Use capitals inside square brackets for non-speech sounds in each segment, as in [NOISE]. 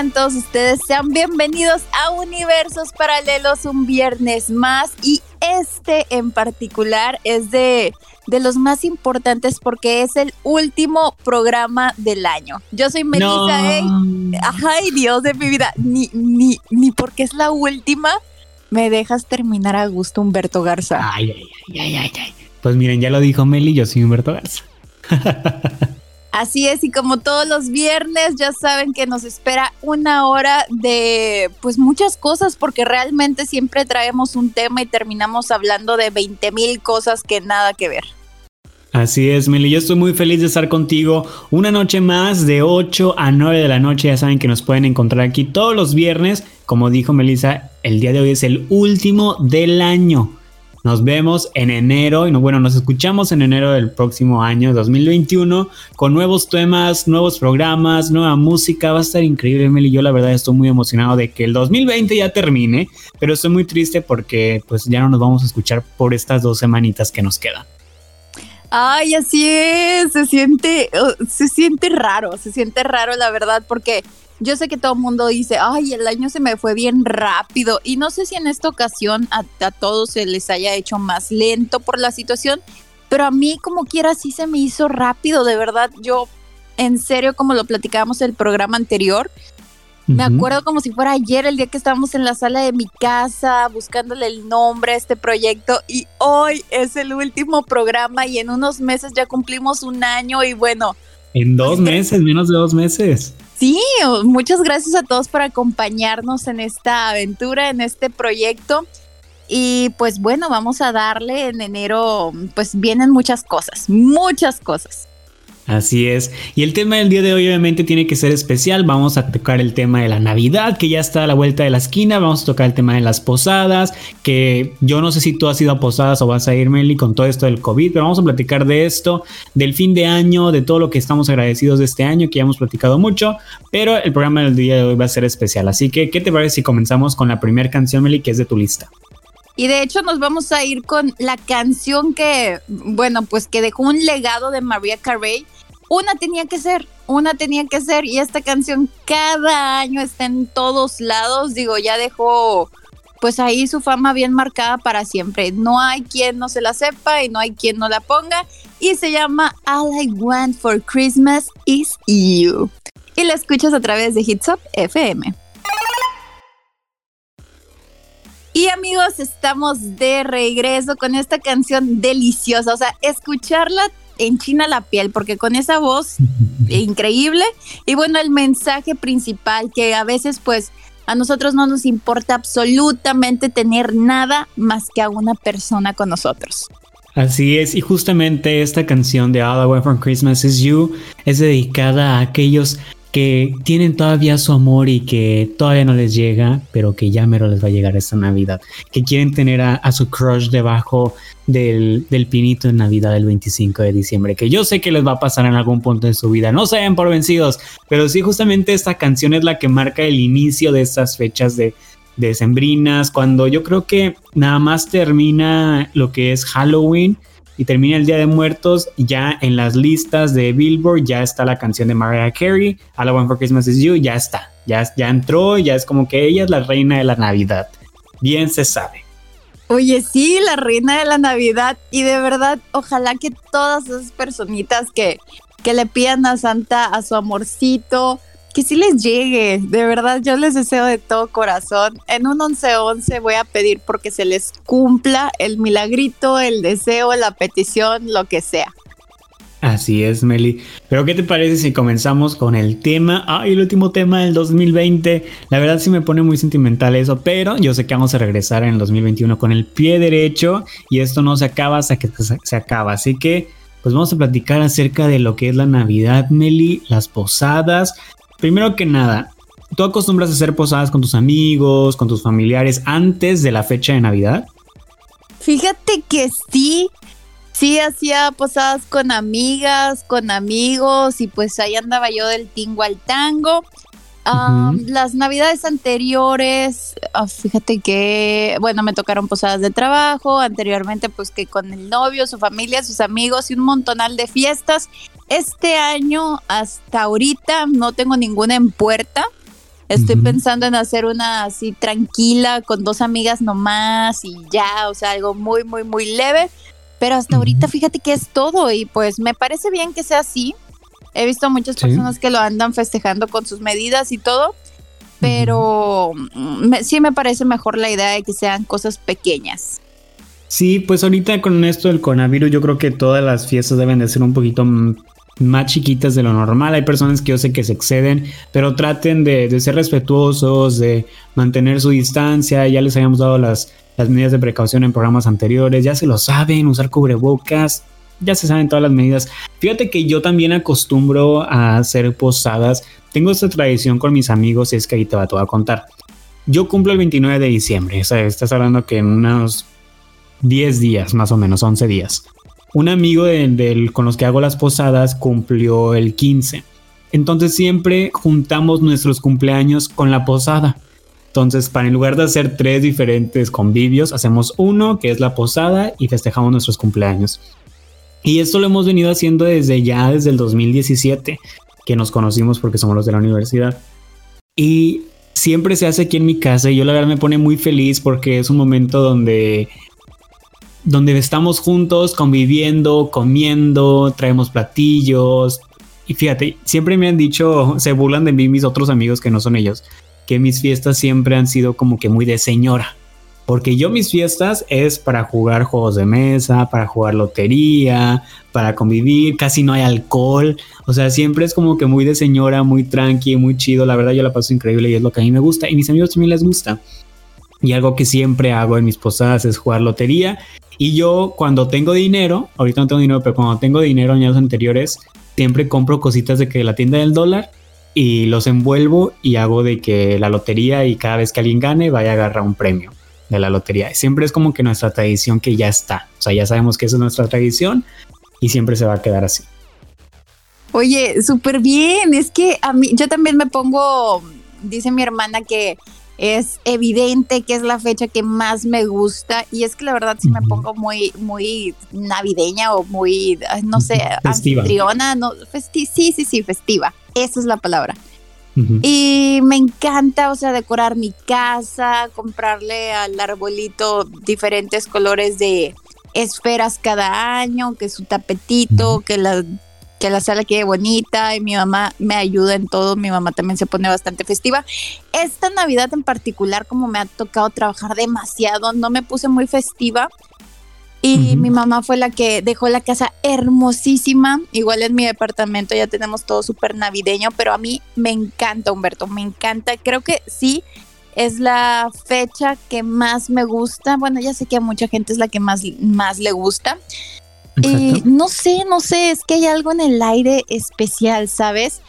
tengan todos ustedes, sean bienvenidos a Universos Paralelos un viernes más y este en particular es de, de los más importantes porque es el último programa del año. Yo soy Melissa, ¿eh? ay Dios de mi vida, ni, ni, ni porque es la última me dejas terminar a gusto Humberto Garza. Ay, ay, ay, ay, ay. Pues miren, ya lo dijo Meli, yo soy Humberto Garza. [LAUGHS] Así es, y como todos los viernes, ya saben que nos espera una hora de pues muchas cosas, porque realmente siempre traemos un tema y terminamos hablando de 20 mil cosas que nada que ver. Así es, Meli, yo estoy muy feliz de estar contigo una noche más de 8 a 9 de la noche. Ya saben que nos pueden encontrar aquí todos los viernes. Como dijo Melissa, el día de hoy es el último del año. Nos vemos en enero y no, bueno, nos escuchamos en enero del próximo año 2021 con nuevos temas, nuevos programas, nueva música. Va a estar increíble, Meli. Yo la verdad estoy muy emocionado de que el 2020 ya termine, pero estoy muy triste porque pues ya no nos vamos a escuchar por estas dos semanitas que nos quedan. Ay, así es, se siente, uh, se siente raro, se siente raro la verdad, porque yo sé que todo el mundo dice, ay, el año se me fue bien rápido. Y no sé si en esta ocasión a, a, todos se les haya hecho más lento por la situación, pero a mí como quiera sí se me hizo rápido, de verdad. Yo, en serio, como lo platicábamos el programa anterior, me acuerdo como si fuera ayer, el día que estábamos en la sala de mi casa buscándole el nombre a este proyecto y hoy es el último programa y en unos meses ya cumplimos un año y bueno. En dos pues, meses, menos de dos meses. Sí, muchas gracias a todos por acompañarnos en esta aventura, en este proyecto. Y pues bueno, vamos a darle en enero, pues vienen muchas cosas, muchas cosas. Así es. Y el tema del día de hoy obviamente tiene que ser especial. Vamos a tocar el tema de la Navidad, que ya está a la vuelta de la esquina. Vamos a tocar el tema de las posadas, que yo no sé si tú has ido a posadas o vas a ir, Meli, con todo esto del COVID, pero vamos a platicar de esto, del fin de año, de todo lo que estamos agradecidos de este año, que ya hemos platicado mucho, pero el programa del día de hoy va a ser especial. Así que, ¿qué te parece si comenzamos con la primera canción, Meli, que es de tu lista? Y de hecho nos vamos a ir con la canción que, bueno, pues que dejó un legado de María Carey una tenía que ser, una tenía que ser y esta canción cada año está en todos lados, digo, ya dejó pues ahí su fama bien marcada para siempre. No hay quien no se la sepa y no hay quien no la ponga y se llama All I Want for Christmas is You. Y la escuchas a través de Hits Up FM. Y amigos, estamos de regreso con esta canción deliciosa. O sea, escucharla enchina la piel porque con esa voz [LAUGHS] increíble y bueno, el mensaje principal que a veces pues a nosotros no nos importa absolutamente tener nada más que a una persona con nosotros. Así es, y justamente esta canción de All I Want for Christmas is You es dedicada a aquellos que tienen todavía su amor y que todavía no les llega, pero que ya mero les va a llegar esta Navidad, que quieren tener a, su crush debajo del, del, pinito en Navidad del 25 de diciembre, que yo sé que les va a pasar en algún punto de su vida, no se vayan por vencidos, pero sí justamente esta canción es la que marca el inicio de estas fechas de, de sembrinas, cuando yo creo que nada más termina lo que es Halloween, y termina el Día de Muertos, ya en las listas de Billboard ya está la canción de Mariah Carey, All I Want for Christmas is You, ya está, ya, ya entró, ya es como que ella es la reina de la Navidad. Bien se sabe. Oye, sí, la reina de la Navidad. Y de verdad, ojalá que todas esas personitas que, que le pidan a Santa a su amorcito, que sí les llegue. De verdad, yo les deseo de todo corazón. En un 11-11 voy a pedir porque se les cumpla el milagrito, el deseo, la petición, lo que sea. Así es, Meli. Pero ¿qué te parece si comenzamos con el tema? Ay, el último tema del 2020. La verdad sí me pone muy sentimental eso, pero yo sé que vamos a regresar en el 2021 con el pie derecho y esto no se acaba hasta que se acaba. Así que, pues vamos a platicar acerca de lo que es la Navidad, Meli, las posadas, Primero que nada, ¿tú acostumbras a hacer posadas con tus amigos, con tus familiares antes de la fecha de Navidad? Fíjate que sí, sí hacía posadas con amigas, con amigos y pues ahí andaba yo del tingo al tango. Las navidades anteriores, ah, fíjate que, bueno, me tocaron posadas de trabajo, anteriormente pues que con el novio, su familia, sus amigos y un montonal de fiestas. Este año, hasta ahorita, no tengo ninguna en puerta. Estoy pensando en hacer una así tranquila con dos amigas nomás y ya, o sea, algo muy, muy, muy leve. Pero hasta ahorita fíjate que es todo y pues me parece bien que sea así. He visto a muchas personas que lo andan festejando con sus medidas y todo, pero sí me parece mejor la idea de que sean cosas pequeñas. Sí, pues ahorita con esto del coronavirus yo creo que todas las fiestas deben de ser un poquito más chiquitas de lo normal. Hay personas que yo sé que se exceden, pero traten de, ser respetuosos, de mantener su distancia. Ya les habíamos dado las, las medidas de precaución en programas anteriores, ya se lo saben, usar cubrebocas, ya se saben todas las medidas. Fíjate que yo también acostumbro a hacer posadas. Tengo esta tradición con mis amigos y es que ahí te va, a contar. Yo cumplo el 29 de diciembre, o sea, estás hablando que en unos 10 días, más o menos, 11 días. Un amigo del, con los que hago las posadas cumplió el 15. Entonces siempre juntamos nuestros cumpleaños con la posada. Entonces, para en lugar de hacer tres diferentes convivios, hacemos uno que es la posada y festejamos nuestros cumpleaños. Y esto lo hemos venido haciendo desde ya, desde el 2017, que nos conocimos porque somos los de la universidad. Y siempre se hace aquí en mi casa y yo la verdad me pone muy feliz porque es un momento donde donde estamos juntos conviviendo, comiendo, traemos platillos. Y fíjate, siempre me han dicho, [LAUGHS] se burlan de mí mis otros amigos que no son ellos, que mis fiestas siempre han sido como que muy de señora. Porque yo mis fiestas es para jugar juegos de mesa, para jugar lotería, para convivir, casi no hay alcohol. O sea, siempre es como que muy de señora, muy tranqui, muy chido. La verdad yo la paso increíble y es lo que a mí me gusta. Y mis amigos también les gusta. Y algo que siempre hago en mis posadas es jugar lotería. Y yo cuando tengo dinero, ahorita no tengo dinero, pero cuando tengo dinero años anteriores, siempre compro cositas de que la tienda del dólar y los envuelvo y hago de que la lotería y cada vez que alguien gane vaya a agarrar un premio de la lotería. Siempre es como que nuestra tradición que ya está. O sea, ya sabemos que esa es nuestra tradición y siempre se va a quedar así. Oye, súper bien. Es que a mí, yo también me pongo, dice mi hermana que es evidente que es la fecha que más me gusta y es que la verdad sí me pongo muy, muy navideña o muy, no sé, festiva. anfitriona, no, sí, sí, sí, festiva. Esa es la palabra. Y me encanta, o sea, decorar mi casa, comprarle al arbolito diferentes colores de esferas cada año, que su tapetito, que la que la sala quede bonita y mi mamá me ayuda en todo, mi mamá también se pone bastante festiva. Esta Navidad en particular, como me ha tocado trabajar demasiado, no me puse muy festiva, y mi mamá fue la que dejó la casa hermosísima. Igual en mi departamento ya tenemos todo súper navideño, pero a mí me encanta, Humberto, me encanta. Creo que sí, es la fecha que más me gusta. Bueno, ya sé que a mucha gente es la que más, más le gusta. Y no sé, no sé, es que hay algo en el aire especial, ¿sabes?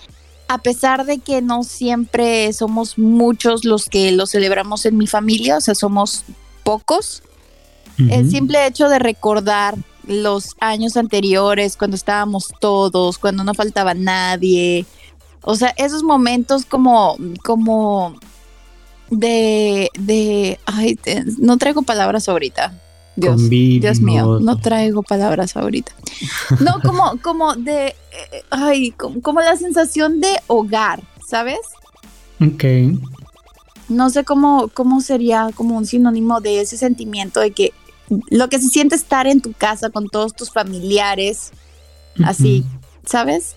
A pesar de que no siempre somos muchos los que lo celebramos en mi familia, o sea, somos pocos el simple hecho de recordar los años anteriores, cuando estábamos todos, cuando no faltaba nadie. O sea, esos momentos como, como de, de, ay, no traigo palabras ahorita. Dios, Dios mío, no traigo palabras ahorita. No, [LAUGHS] como, como de, ay, como, como, la sensación de hogar, ¿sabes? Ok. No sé cómo, cómo sería como un sinónimo de ese sentimiento de que lo que se siente estar en tu casa con todos tus familiares, así, ¿sabes?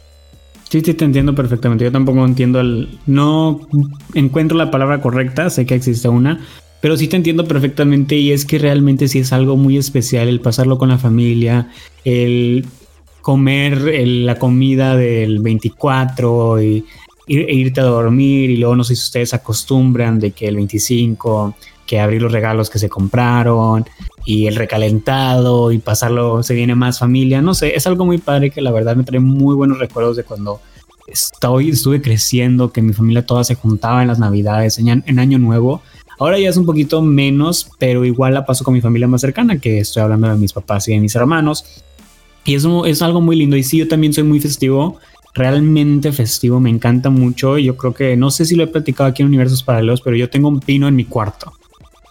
Sí, sí, te entiendo perfectamente. Yo tampoco entiendo el... No encuentro la palabra correcta, sé que existe una, pero sí te entiendo perfectamente y es que realmente sí es algo muy especial el pasarlo con la familia, el comer la comida del 24 y e irte a dormir y luego no sé si ustedes acostumbran de que el 25 que abrir los regalos que se compraron y el recalentado y pasarlo, se viene más familia, no sé, es algo muy padre que la verdad me trae muy buenos recuerdos de cuando estoy, estuve creciendo, que mi familia toda se juntaba en las navidades, en, Año Nuevo. Ahora ya es un poquito menos, pero igual la paso con mi familia más cercana, que estoy hablando de mis papás y de mis hermanos. Y eso es algo muy lindo. Y sí, yo también soy muy festivo, realmente festivo, me encanta mucho. Yo creo que, no sé si lo he platicado aquí en Universos Paralelos, pero yo tengo un pino en mi cuarto.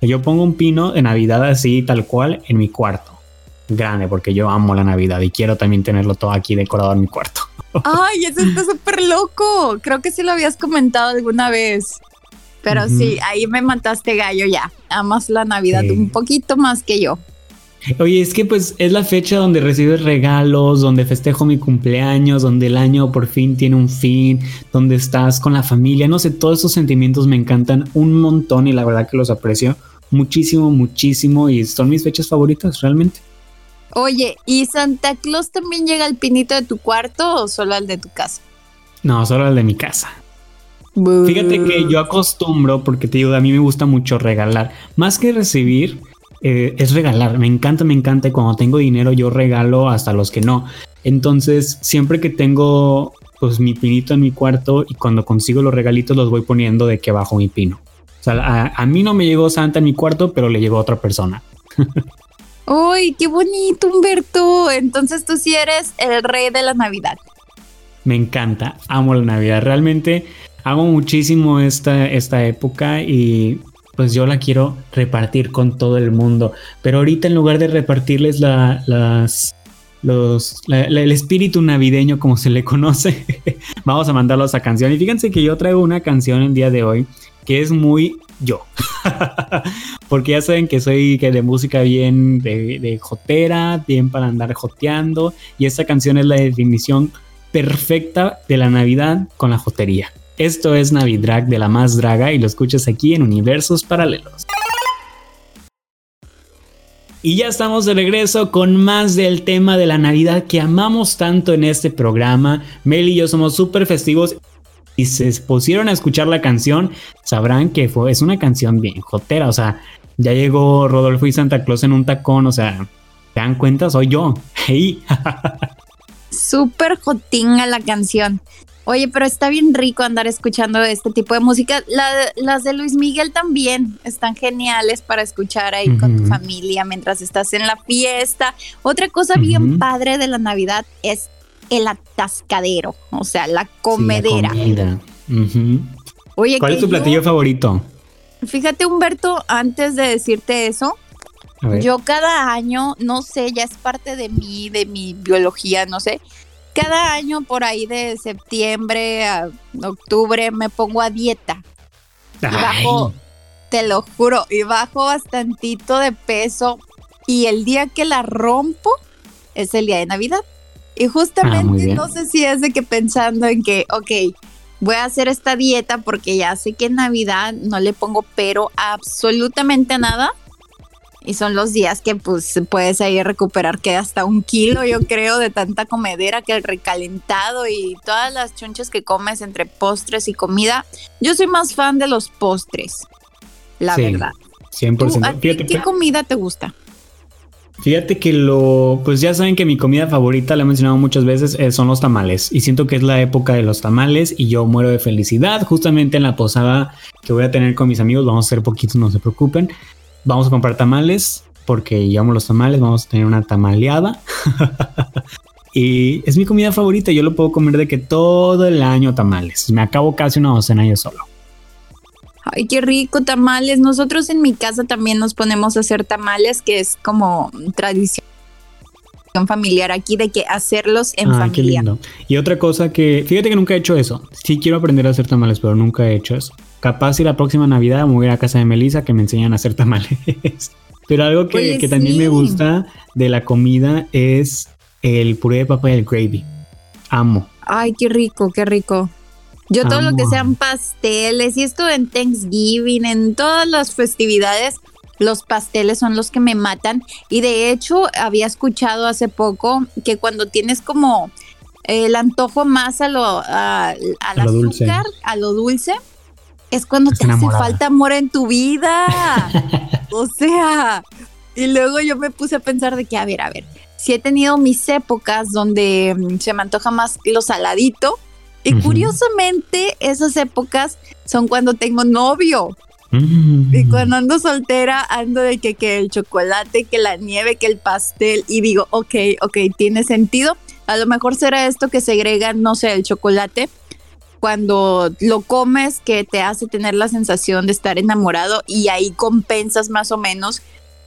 Yo pongo un pino de Navidad así, tal cual, en mi cuarto. Grande, porque yo amo la Navidad y quiero también tenerlo todo aquí decorado en mi cuarto. [LAUGHS] Ay, eso está súper loco. Creo que sí lo habías comentado alguna vez. Pero sí, ahí me mataste gallo ya. Amas la Navidad un poquito más que yo. Oye, es que pues es la fecha donde recibes regalos, donde festejo mi cumpleaños, donde el año por fin tiene un fin, donde estás con la familia, no sé, todos esos sentimientos me encantan un montón y la verdad que los aprecio muchísimo, muchísimo y son mis fechas favoritas realmente. Oye, ¿y Santa Claus también llega al pinito de tu cuarto o solo al de tu casa? No, solo al de mi casa. Fíjate que yo acostumbro, porque te digo, a mí me gusta mucho regalar. Más que recibir, eh, es regalar. Me encanta, me encanta. Y cuando tengo dinero, yo regalo hasta los que no. Entonces, siempre que tengo pues mi pinito en mi cuarto y cuando consigo los regalitos los voy poniendo de que bajo mi pino. O sea, a, a mí no me llegó Santa en mi cuarto, pero le llegó a otra persona. ¡Ay, qué bonito, Humberto! Entonces tú sí eres el rey de la Navidad. Me encanta, amo la Navidad. Realmente amo muchísimo esta, esta época y pues yo la quiero repartir con todo el mundo. Pero ahorita en lugar de repartirles la, las, los, el espíritu navideño como se le conoce, [LAUGHS] vamos a mandarlos a canción. Y fíjense que yo traigo una canción el día de hoy que es muy yo. [LAUGHS] Porque ya saben que soy de música bien de, de, jotera, bien para andar joteando. Y esta canción es la definición perfecta de la Navidad con la jotería. Esto es Navidrag de la más draga y lo escuchas aquí en Universos Paralelos. Y ya estamos de regreso con más del tema de la Navidad que amamos tanto en este programa. Mel y yo somos súper festivos y se pusieron a escuchar la canción, sabrán que fue, es una canción bien jotera. O sea, ya llegó Rodolfo y Santa Claus en un tacón. O sea, ¿te dan cuenta? Soy yo. [LAUGHS] Hey. Súper jotinga la canción. Oye, pero está bien rico andar escuchando este tipo de música. las de Luis Miguel también están geniales para escuchar ahí con tu familia mientras estás en la fiesta. Otra cosa bien padre de la Navidad es el atascadero, o sea, la comedera. Oye, ¿cuál es tu platillo favorito? Fíjate, Humberto, antes de decirte eso, yo cada año, no sé, ya es parte de mí, de mi biología, no sé. Cada año por ahí de septiembre a octubre me pongo a dieta. Y bajo, te lo juro, y bajo bastantito de peso. Y el día que la rompo es el día de Navidad. Y justamente ah, no sé si es de que pensando en que, ok, voy a hacer esta dieta porque ya sé que en Navidad no le pongo pero absolutamente nada. Y son los días que pues puedes ahí recuperar que hasta un kilo, yo creo, de tanta comedera que el recalentado y todas las chunches que comes entre postres y comida. Yo soy más fan de los postres, la verdad. 100%. ¿Qué comida te gusta? Fíjate que lo, pues ya saben que mi comida favorita, la he mencionado muchas veces, eh, son los tamales. Y siento que es la época de los tamales y yo muero de felicidad. Justamente en la posada que voy a tener con mis amigos, vamos a hacer poquitos, no se preocupen. Vamos a comprar tamales porque llevamos los tamales, vamos a tener una tamaleada. [LAUGHS] y es mi comida favorita, yo lo puedo comer de que todo el año tamales. Me acabo casi una docena yo solo. Ay, qué rico, tamales. Nosotros en mi casa también nos ponemos a hacer tamales, que es como tradición familiar aquí de que hacerlos en familia. Qué lindo. Y otra cosa que, fíjate que nunca he hecho eso. Sí quiero aprender a hacer tamales, pero nunca he hecho eso. Capaz si la próxima Navidad me voy a, a casa de Melissa que me enseñan a hacer tamales. [LAUGHS] pero algo que, que también me gusta de la comida es el puré de papa y el gravy. Amo. Ay, qué rico, qué rico. Yo todo lo que sean pasteles y esto en Thanksgiving, en todas las festividades, los pasteles son los que me matan. Y de hecho, había escuchado hace poco que cuando tienes como el antojo más a lo, al azúcar, a lo dulce, es cuando te hace falta amor en tu vida. [LAUGHS] o sea, y luego yo me puse a pensar de que, a ver, a ver, si he tenido mis épocas donde mm, se me antoja más lo saladito, Y curiosamente, esas épocas son cuando tengo novio. Mm. Y cuando ando soltera, ando de que, que el chocolate, que la nieve, que el pastel. Y digo, ok, ok, tiene sentido. A lo mejor será esto que segrega, no sé, el chocolate cuando lo comes que te hace tener la sensación de estar enamorado y ahí compensas más o menos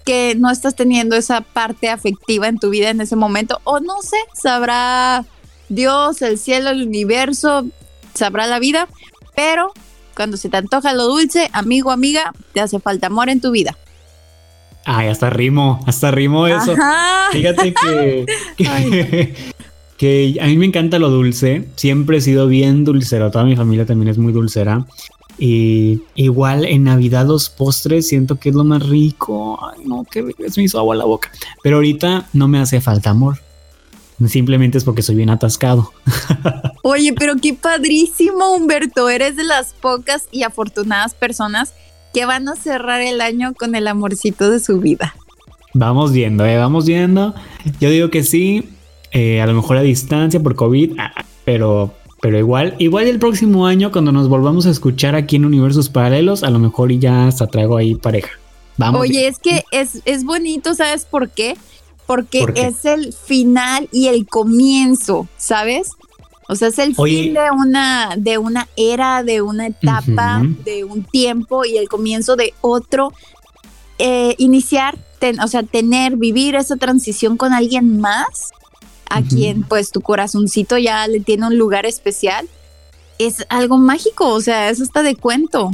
que no estás teniendo esa parte afectiva en tu vida en ese momento o no sé, sabrá Dios, el cielo, el universo, sabrá la vida, pero cuando se te antoja lo dulce, amigo, amiga, te hace falta amor en tu vida. Ay, hasta rimo, hasta rimo eso. Fíjate que, que [LAUGHS] a mí me encanta lo dulce. Siempre he sido bien dulcero. Toda mi familia también es muy dulcera. Y igual en Navidad los postres siento que es lo más rico. Ay, no, que es me hizo agua la boca. Pero ahorita no me hace falta amor. Simplemente es porque soy bien atascado. [LAUGHS] Oye, pero qué padrísimo, Humberto. Eres de las pocas y afortunadas personas que van a cerrar el año con el amorcito de su vida. Vamos viendo, ¿eh? vamos viendo. Yo digo que sí. Eh, a lo mejor a distancia por COVID, ah, pero, pero igual, igual el próximo año cuando nos volvamos a escuchar aquí en Universos Paralelos, a lo mejor ya hasta traigo ahí pareja. Vamos. Oye, es que es, es bonito, ¿sabes por qué? Porque es el final y el comienzo, ¿sabes? O sea, es el fin de una, de una era, de una etapa, de un tiempo y el comienzo de otro. Eh, iniciar, o sea, tener, vivir esa transición con alguien más a quien pues tu corazoncito ya le tiene un lugar especial, es algo mágico, o sea, eso está de cuento.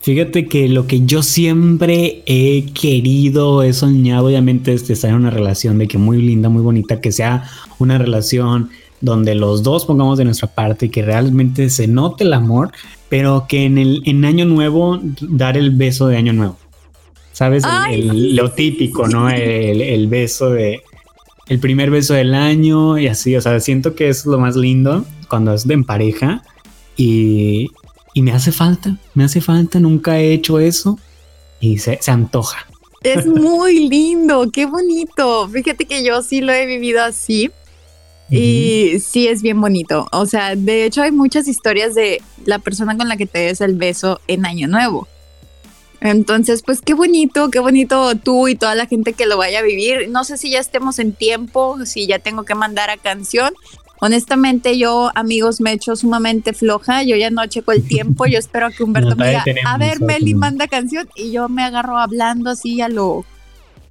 Fíjate que lo que yo siempre he querido, he soñado, obviamente, es estar en una relación de que muy linda, muy bonita, que sea una relación donde los dos pongamos de nuestra parte y que realmente se note el amor, pero que en el en año nuevo dar el beso de año nuevo. ¿Sabes? lo típico, ¿no? el, beso de, el primer beso del año y así, o sea, siento que es lo más lindo cuando es de en pareja y, y me hace falta, me hace falta, nunca he hecho eso y se, se antoja. Es [LAUGHS] muy lindo, qué bonito. Fíjate que yo sí lo he vivido así. Y sí es bien bonito. O sea, de hecho hay muchas historias de la persona con la que te des el beso en Año Nuevo. Entonces, pues qué bonito, qué bonito tú y toda la gente que lo vaya a vivir. No sé si ya estemos en tiempo, si ya tengo que mandar a canción. Honestamente, yo, amigos, me he hecho sumamente floja. Yo ya no checo el tiempo. Yo espero que [LAUGHS] Humberto me diga, a ver, Meli, manda canción. Y yo me agarro hablando así a lo...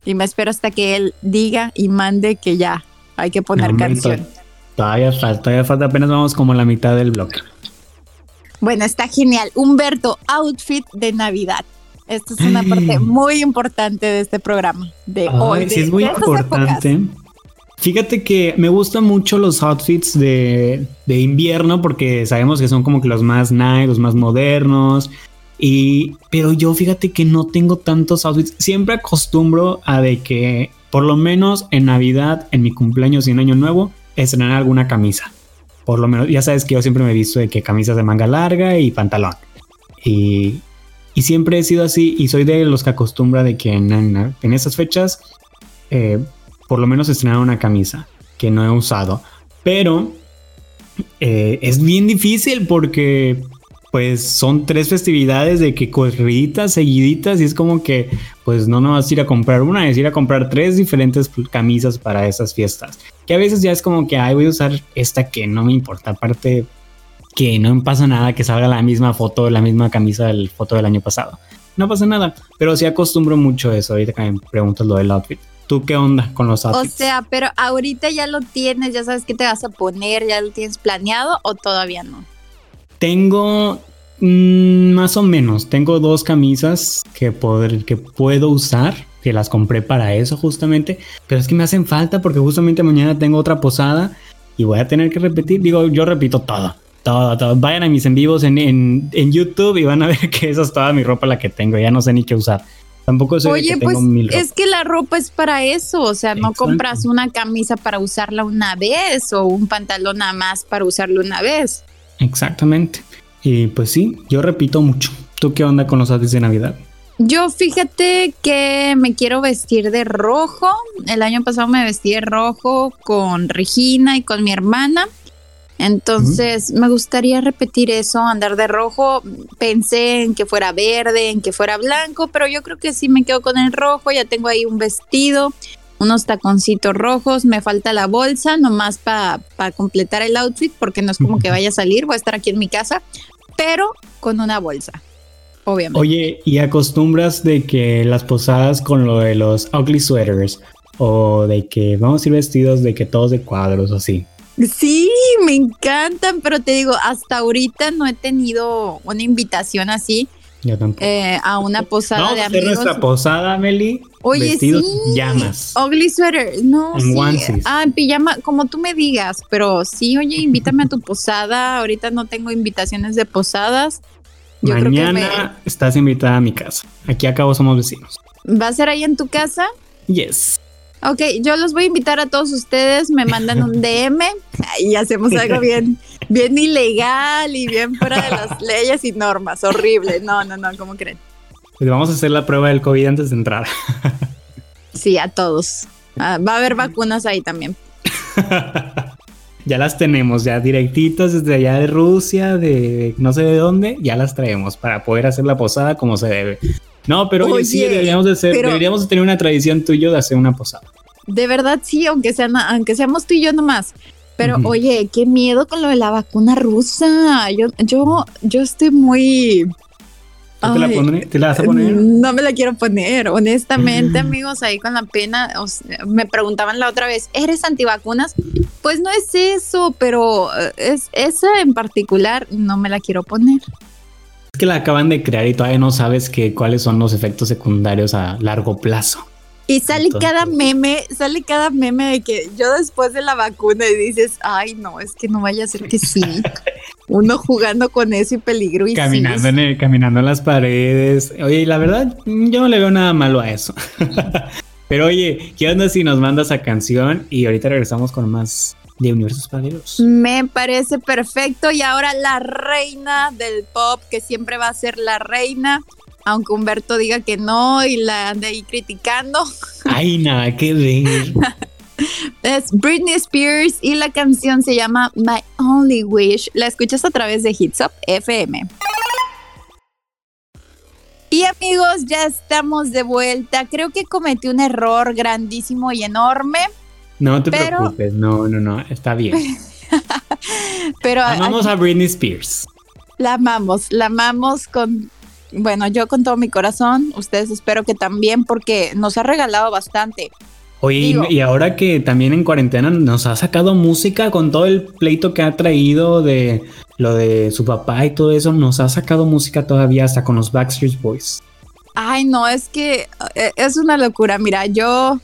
Y me espero hasta que él diga y mande que ya hay que poner canción. Todavía falta, todavía falta. Apenas vamos como la mitad del bloque. Bueno, está genial. Humberto, outfit de Navidad. Esto es una parte muy importante de este programa de hoy. Sí, es muy importante. Fíjate que me gustan mucho los outfits de, invierno porque sabemos que son como que los más nice, los más modernos. Y, pero yo fíjate que no tengo tantos outfits. Siempre acostumbro a de que por lo menos en Navidad, en mi cumpleaños y en Año Nuevo, estrenar alguna camisa. Por lo menos, ya sabes que yo siempre me he visto de que camisas de manga larga y pantalón. Y, y siempre he sido así y soy de los que acostumbra de que en, esas fechas eh, por lo menos estrenar una camisa que no he usado. Pero eh, es bien difícil porque pues son tres festividades de que corriditas, seguiditas y es como que pues no no vas a ir a comprar una, es ir a comprar tres diferentes camisas para esas fiestas. Que a veces ya es como que, ay, voy a usar esta que no me importa. Aparte, que no pasa nada que salga la misma foto, la misma camisa del foto del año pasado. No pasa nada, pero sí acostumbro mucho eso. Ahorita que me preguntas lo del outfit. ¿Tú qué onda con los outfits? O sea, pero ahorita ya lo tienes, ya sabes qué te vas a poner, ya lo tienes planeado o todavía no? Tengo mm, más o menos, tengo dos camisas que, poder, que puedo usar, que las compré para eso justamente, pero es que me hacen falta porque justamente mañana tengo otra posada y voy a tener que repetir, digo, yo repito todo, todo, todo. Vayan a mis en vivos en, YouTube y van a [LAUGHS] ver que esa es toda mi ropa la que tengo. Ya no sé ni qué usar. Tampoco sé Oye, pues es que la ropa es para eso. O sea, no compras una camisa para usarla una vez o un pantalón nada más para usarlo una vez. Exactamente. Y pues sí, yo repito mucho. ¿Tú qué onda con los outfits de Navidad? Yo fíjate que me quiero vestir de rojo. El año pasado me vestí de rojo con Regina y con mi hermana. Entonces, me gustaría repetir eso, andar de rojo. Pensé en que fuera verde, en que fuera blanco, pero yo creo que sí me quedo con el rojo. Ya tengo ahí un vestido, unos taconcitos rojos, me falta la bolsa nomás para completar el outfit, porque no es como que vaya a salir, voy a estar aquí en mi casa, pero con una bolsa. Obviamente. Oye, ¿y acostumbras de que las posadas con lo de los ugly sweaters o de que vamos a ir vestidos de que todos de cuadros o así? Sí, me encantan, pero te digo, hasta ahorita no he tenido una invitación así. Yo tampoco. Eh, a una posada de amigos. nuestra posada, Meli. Oye, vestidos sí. pijamas. Ugly sweater, no, En sí. onesies. Ah, en pijama, como tú me digas, pero sí, oye, invítame a tu posada. Ahorita no tengo invitaciones de posadas. Yo creo que Mañana estás invitada a mi casa. Aquí acabo somos vecinos. me... ¿Va a ser ahí en tu casa? Yes. Ok, yo los voy a invitar a todos ustedes, me mandan un DM y hacemos algo bien, bien ilegal y bien fuera de las leyes y normas. Horrible. No, no, no, ¿cómo creen? Pues vamos a hacer la prueba del COVID antes de entrar. Sí, a todos. Ah, va a haber vacunas ahí también. ya las tenemos, ya directitas desde allá de Rusia, de no sé de dónde, ya las traemos para poder hacer la posada como se debe. No, pero oye, sí, Oye, deberíamos de hacer, pero- deberíamos de tener una tradición tuyo de hacer una posada. De verdad sí, aunque sean, aunque seamos tú y yo nomás. Pero Ujú. oye, qué miedo con lo de la vacuna rusa. Yo, yo, yo estoy muy. ¿Tú ¿Te la, pone- ¿Te la vas a poner? No me la quiero poner, honestamente, Mm. amigos, ahí con la pena. o sea, me preguntaban la otra vez, ¿eres antivacunas? Pues no es eso, pero eh, es esa en particular no me la quiero poner. Que la acaban de crear y todavía no sabes que, cuáles son los efectos secundarios a largo plazo. Y sale Entonces- cada meme, sale cada meme de que yo después de la vacuna y dices, ay no, es que no vaya a ser que sí. [LAUGHS] Uno jugando con eso y peligro y sí, Caminando, en el- caminando en las paredes. Oye, la verdad, yo no le veo nada malo a eso. [LAUGHS] Pero oye, ¿qué onda si nos mandas a canción y ahorita regresamos con más de Universos Paralelos? Me parece perfecto. Y ahora la reina del pop, que siempre va a ser la reina, aunque Humberto diga que no y la ande ahí criticando, Ay, nada que ver. [LAUGHS] es Britney Spears y la canción se llama My Only Wish. La escuchas a través de Hits Up FM. Y amigos, ya estamos de vuelta. Creo que cometí un error grandísimo y enorme, No te Pero- preocupes, no, no, no, está bien. [LAUGHS] pero Amamos a Britney Spears. La amamos, la amamos con, bueno, yo con todo mi corazón, ustedes espero que también porque nos ha regalado bastante. Oye, Digo- y ahora que también en cuarentena nos ha sacado música con todo el pleito que ha traído de lo de su papá y todo eso, nos ha sacado música todavía hasta con los Backstreet Boys. Ay, no, es que eh, es una locura. Mira, yo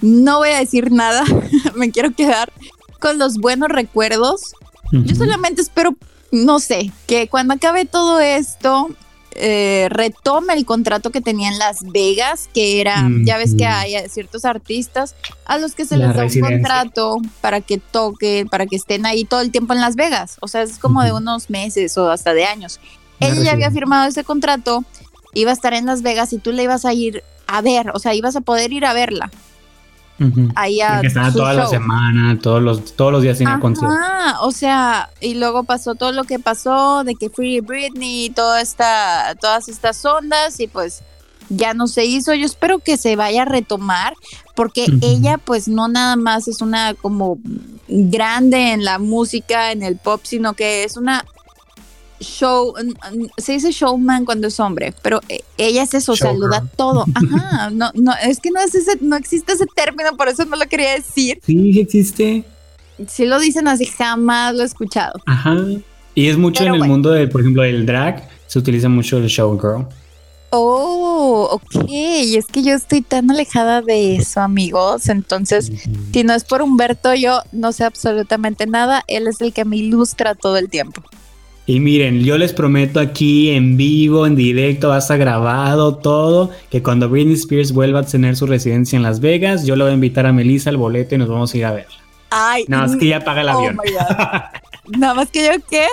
no voy a decir nada, [LAUGHS] me quiero quedar con los buenos recuerdos. Yo solamente espero, no sé, que cuando acabe todo esto, eh, retome el contrato que tenía en Las Vegas, que era, ya ves que hay ciertos artistas a los que se La les da residencia. un contrato para que toquen, para que estén ahí todo el tiempo en Las Vegas. O sea, es como de unos meses o hasta de años. Una Ella ya había firmado ese contrato, iba a estar en Las Vegas y tú le ibas a ir a ver, o sea, ibas a poder ir a verla Ahí a Porque estaba toda la semana, todos los, todos los días tenía concierto. O sea, y luego pasó todo lo que pasó de que Free Britney, toda esta, todas estas ondas y pues ya no se hizo. Yo espero que se vaya a retomar porque ella pues no nada más es una como grande en la música, en el pop, sino que es una show, se dice showman cuando es hombre, pero eh, ella es eso, saluda todo. [LAUGHS] Ajá, no, no, es que no es ese, no existe ese término, por eso no lo quería decir. Sí, sí existe. Si lo dicen así, jamás lo he escuchado. Ajá. Y es mucho Pero en el bueno. mundo del, por ejemplo, el drag, se utiliza mucho el showgirl. Oh, ok. Y es que yo estoy tan alejada de eso, amigos. Entonces, si no es por Humberto, yo no sé absolutamente nada. Él es el que me ilustra todo el tiempo. Y miren, yo les prometo aquí en vivo, en directo, va a estar grabado todo, que cuando Britney Spears vuelva a tener su residencia en Las Vegas, yo le voy a invitar a Melissa al boleto y nos vamos a ir a verla. Ay, Nada más que ya paga el oh avión. God. [LAUGHS] Nada más que yo, ¿qué?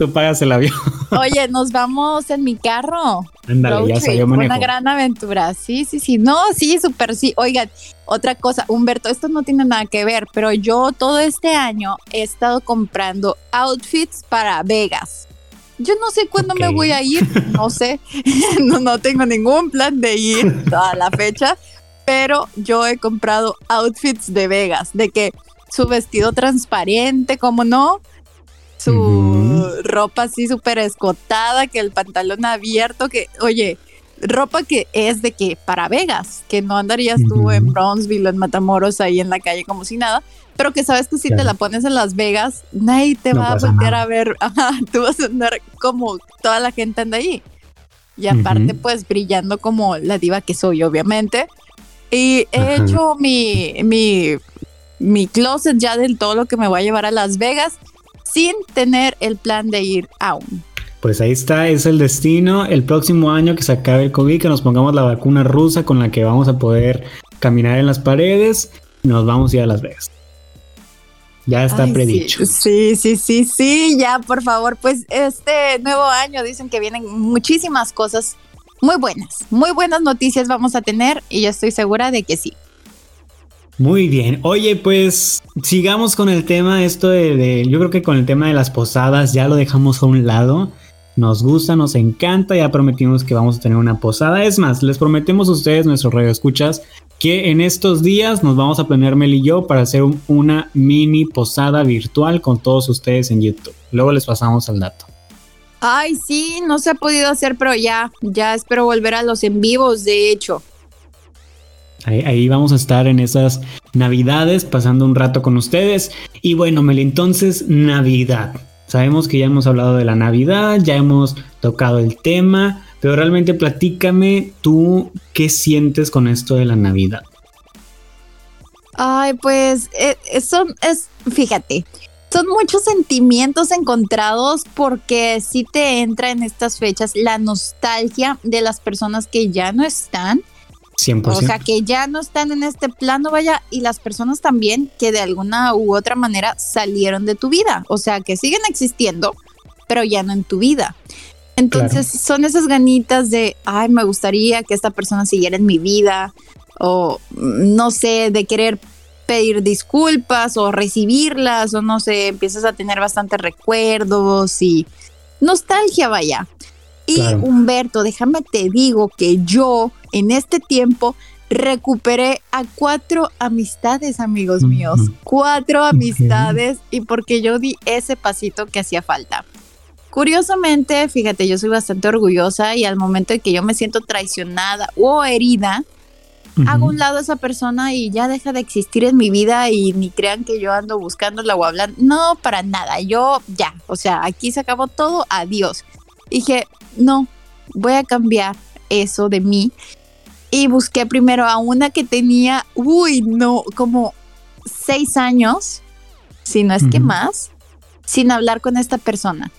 Tú pagas el avión. [LAUGHS] Oye, nos vamos en mi carro. Ándale, ya sé, yo manejo. Una gran aventura. Sí, sí, sí. No, sí, súper sí. Oigan, otra cosa, Humberto, esto no tiene nada que ver, pero yo todo este año he estado comprando outfits para Vegas. Yo no sé cuándo me voy a ir, no sé. [LAUGHS] no, no tengo ningún plan de ir a la fecha, pero yo he comprado outfits de Vegas, de que su vestido transparente, como no, su ropa así súper escotada, que el pantalón abierto, que, oye, ropa que es de que para Vegas, que no andarías tú Ujú. en Bronzeville o en Matamoros ahí en la calle como si nada, pero que sabes que si te la pones en Las Vegas, nadie te No va a voltear nada. a ver, [LAUGHS] ajá, tú vas a andar como toda la gente anda ahí. Y aparte, pues brillando como la diva que soy, obviamente. Y he Ajá. hecho mi, mi, mi closet ya del todo lo que me voy a llevar a Las Vegas sin tener el plan de ir aún. Pues ahí está, es el destino. El próximo año que se acabe el COVID, que nos pongamos la vacuna rusa con la que vamos a poder caminar en las paredes, nos vamos a ir a Las Vegas. Ya está Ay, predicho. Sí, sí, sí, sí, ya, por favor. Pues este nuevo año dicen que vienen muchísimas cosas muy buenas, muy buenas noticias vamos a tener y yo estoy segura de que sí. Muy bien. Oye, pues sigamos con el tema, esto de, yo creo que con el tema de las posadas ya lo dejamos a un lado. Nos gusta, nos encanta, ya prometimos que vamos a tener una posada. Es más, les prometemos a ustedes, nuestros radioescuchas, que en estos días nos vamos a planear Mel y yo para hacer un- una mini posada virtual con todos ustedes en YouTube. Luego les pasamos al dato. Ay, sí, no se ha podido hacer, pero ya, ya espero volver a los en vivos, de hecho. Ahí, vamos a estar en esas navidades pasando un rato con ustedes. Y bueno, Mel, entonces Navidad. Sabemos que ya hemos hablado de la Navidad, ya hemos tocado el tema, pero realmente platícame tú qué sientes con esto de la Navidad. Ay, pues eh, eh, son, es, fíjate, son muchos sentimientos encontrados porque sí te entra en estas fechas la nostalgia de las personas que ya no están, 100%. o sea, que ya no están en este plano, vaya, y las personas también que de alguna u otra manera salieron de tu vida, o sea, que siguen existiendo, pero ya no en tu vida. Entonces son esas ganitas de, ay, me gustaría que esta persona siguiera en mi vida, o no sé, de querer pedir disculpas o recibirlas, o no sé, empiezas a tener bastantes recuerdos y nostalgia, vaya. Y Claro. Humberto, déjame te digo que yo en este tiempo recuperé a cuatro amistades, amigos míos. Cuatro amistades y porque yo di ese pasito que hacía falta. Curiosamente, fíjate, yo soy bastante orgullosa y al momento de que yo me siento traicionada o herida, hago un lado a esa persona y ya deja de existir en mi vida y ni crean que yo ando buscándola o hablando. No, para nada. Yo ya, o sea, aquí se acabó todo. Adiós. Dije, no, voy a cambiar eso de mí. Y busqué primero a una que tenía, uy, no, como seis años, si no es que más, sin hablar con esta persona.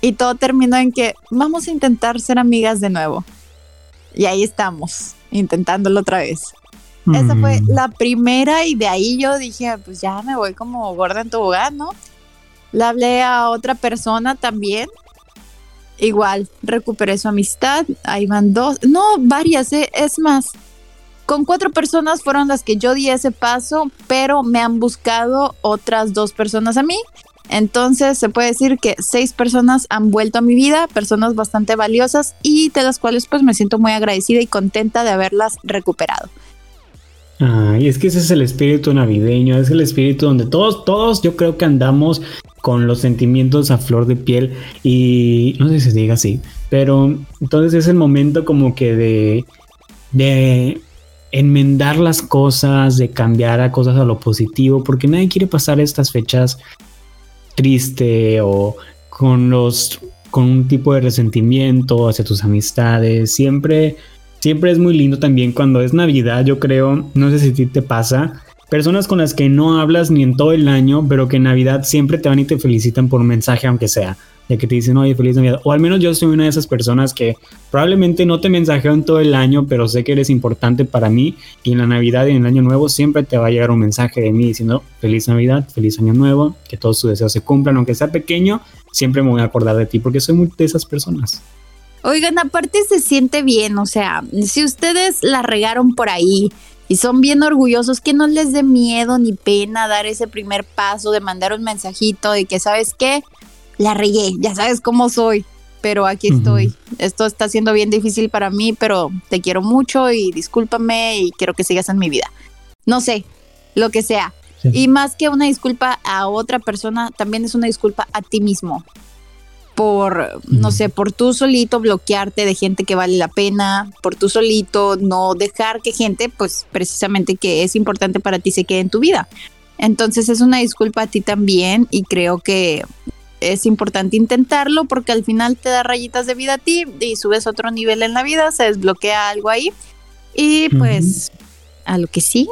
Y todo terminó en que vamos a intentar ser amigas de nuevo. Y ahí estamos, intentándolo otra vez. Esa fue Mm. la primera y de ahí yo dije, pues ya me voy como gorda en tobogán, ¿no? Le hablé a otra persona también. Igual, recuperé su amistad. Ahí van dos, no, varias, ¿eh? es más. Con cuatro personas fueron las que yo di ese paso, pero me han buscado otras dos personas a mí. Entonces se puede decir que seis personas han vuelto a mi vida, personas bastante valiosas y de las cuales pues me siento muy agradecida y contenta de haberlas recuperado. Ay, es que ese es el espíritu navideño, es el espíritu donde todos, todos yo creo que andamos con los sentimientos a flor de piel y no sé si se diga así, pero entonces es el momento como que de, de enmendar las cosas, de cambiar a cosas a lo positivo, porque nadie quiere pasar estas fechas triste o con los con un tipo de resentimiento hacia tus amistades, siempre Siempre es muy lindo también cuando es Navidad, yo creo, no sé si a ti te pasa, personas con las que no hablas ni en todo el año, pero que en Navidad siempre te van y te felicitan por un mensaje, aunque sea, de que te dicen, oye, feliz Navidad. O al menos yo soy una de esas personas que probablemente no te mensajeo en todo el año, pero sé que eres importante para mí y en la Navidad y en el Año Nuevo siempre te va a llegar un mensaje de mí diciendo, feliz Navidad, feliz Año Nuevo, que todos tus deseos se cumplan, aunque sea pequeño, siempre me voy a acordar de ti porque soy muy de esas personas. Oigan, aparte se siente bien, o sea, si ustedes la regaron por ahí y son bien orgullosos, que no les dé miedo ni pena dar ese primer paso de mandar un mensajito de que, ¿sabes qué? La regué, ya sabes cómo soy, pero aquí estoy. Esto está siendo bien difícil para mí, pero te quiero mucho y discúlpame y quiero que sigas en mi vida. No sé, lo que sea. Y más que una disculpa a otra persona, también es una disculpa a ti mismo por, no sé, por tú solito bloquearte de gente que vale la pena, por tú solito no dejar que gente, pues precisamente que es importante para ti se quede en tu vida. Entonces es una disculpa a ti también y creo que es importante intentarlo porque al final te da rayitas de vida a ti y subes otro nivel en la vida, se desbloquea algo ahí y pues a lo que sigue.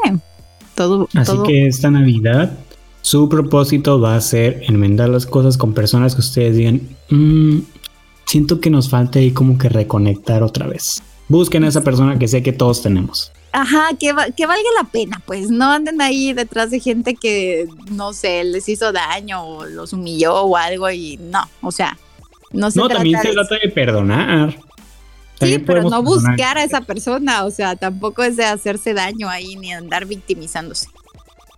Todo, Así que esta Navidad su propósito va a ser enmendar las cosas con personas que ustedes digan, mm, siento que nos falta ahí como que reconectar otra vez. Busquen a esa persona que sé que todos tenemos. Ajá, que, que valga la pena, pues no anden ahí detrás de gente que, no sé, les hizo daño o los humilló o algo y no, o sea, no se No, también se trata de perdonar. sí, pero no buscar a esa persona, o sea, tampoco es de hacerse daño ahí ni andar victimizándose.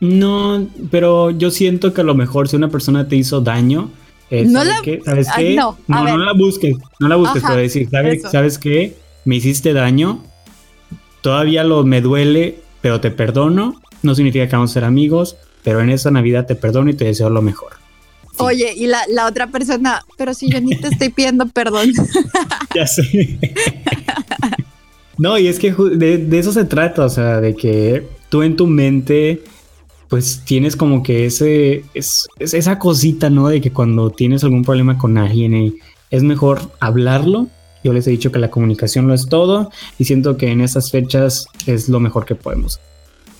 No, pero yo siento que a lo mejor si una persona te hizo daño, eh, no ¿sabes, la, qué? ¿sabes qué? No, no, la busques, no la busques, para decir, ¿sabes, ¿sabes qué? Me hiciste daño, todavía lo me duele, pero te perdono, no significa que vamos a ser amigos, pero en esa Navidad te perdono y te deseo lo mejor. Oye, y la, la, otra persona, pero si yo ni te estoy pidiendo perdón. [LAUGHS] ya sé. [LAUGHS] no, y es que de, de eso se trata, o sea, de que tú en tu mente pues tienes como que ese, es, esa cosita, ¿no? De que cuando tienes algún problema con alguien eh, es mejor hablarlo. Yo les he dicho que la comunicación lo es todo y siento que en esas fechas es lo mejor que podemos.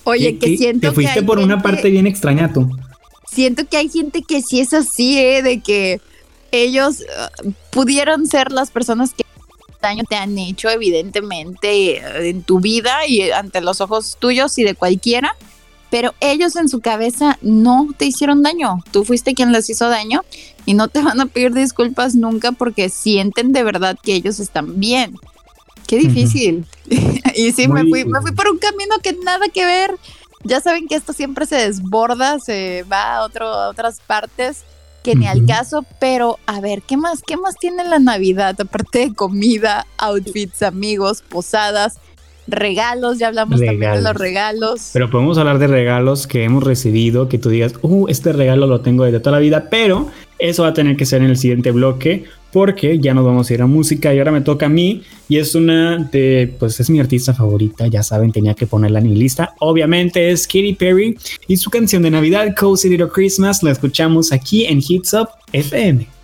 Oye, que siento Te fuiste por una parte bien extraña tú. Siento que hay gente que sí es así, ¿eh? De que ellos uh, pudieron ser las personas que daño te han hecho evidentemente en tu vida y ante los ojos tuyos y de cualquiera pero ellos en su cabeza no te hicieron daño. Tú fuiste quien les hizo daño y no te van a pedir disculpas nunca porque sienten de verdad que ellos están bien. Qué difícil. [LAUGHS] y sí, me fui, me fui por un camino que nada que ver. Ya saben que esto siempre se desborda, se va a, otro, a otras partes que ni al caso, pero a ver, ¿qué más, qué más tiene la Navidad? Aparte de comida, outfits, amigos, posadas, regalos, ya hablamos también de los regalos. Pero podemos hablar de regalos que hemos recibido, que tú digas, uh, este regalo lo tengo desde toda la vida, pero eso va a tener que ser en el siguiente bloque, porque ya nos vamos a ir a música y ahora me toca a mí, y es una de, pues es mi artista favorita, ya saben, tenía que ponerla en mi lista. Obviamente es Katy Perry y su canción de Navidad, Cozy Little Christmas, la escuchamos aquí en Hits Up FM.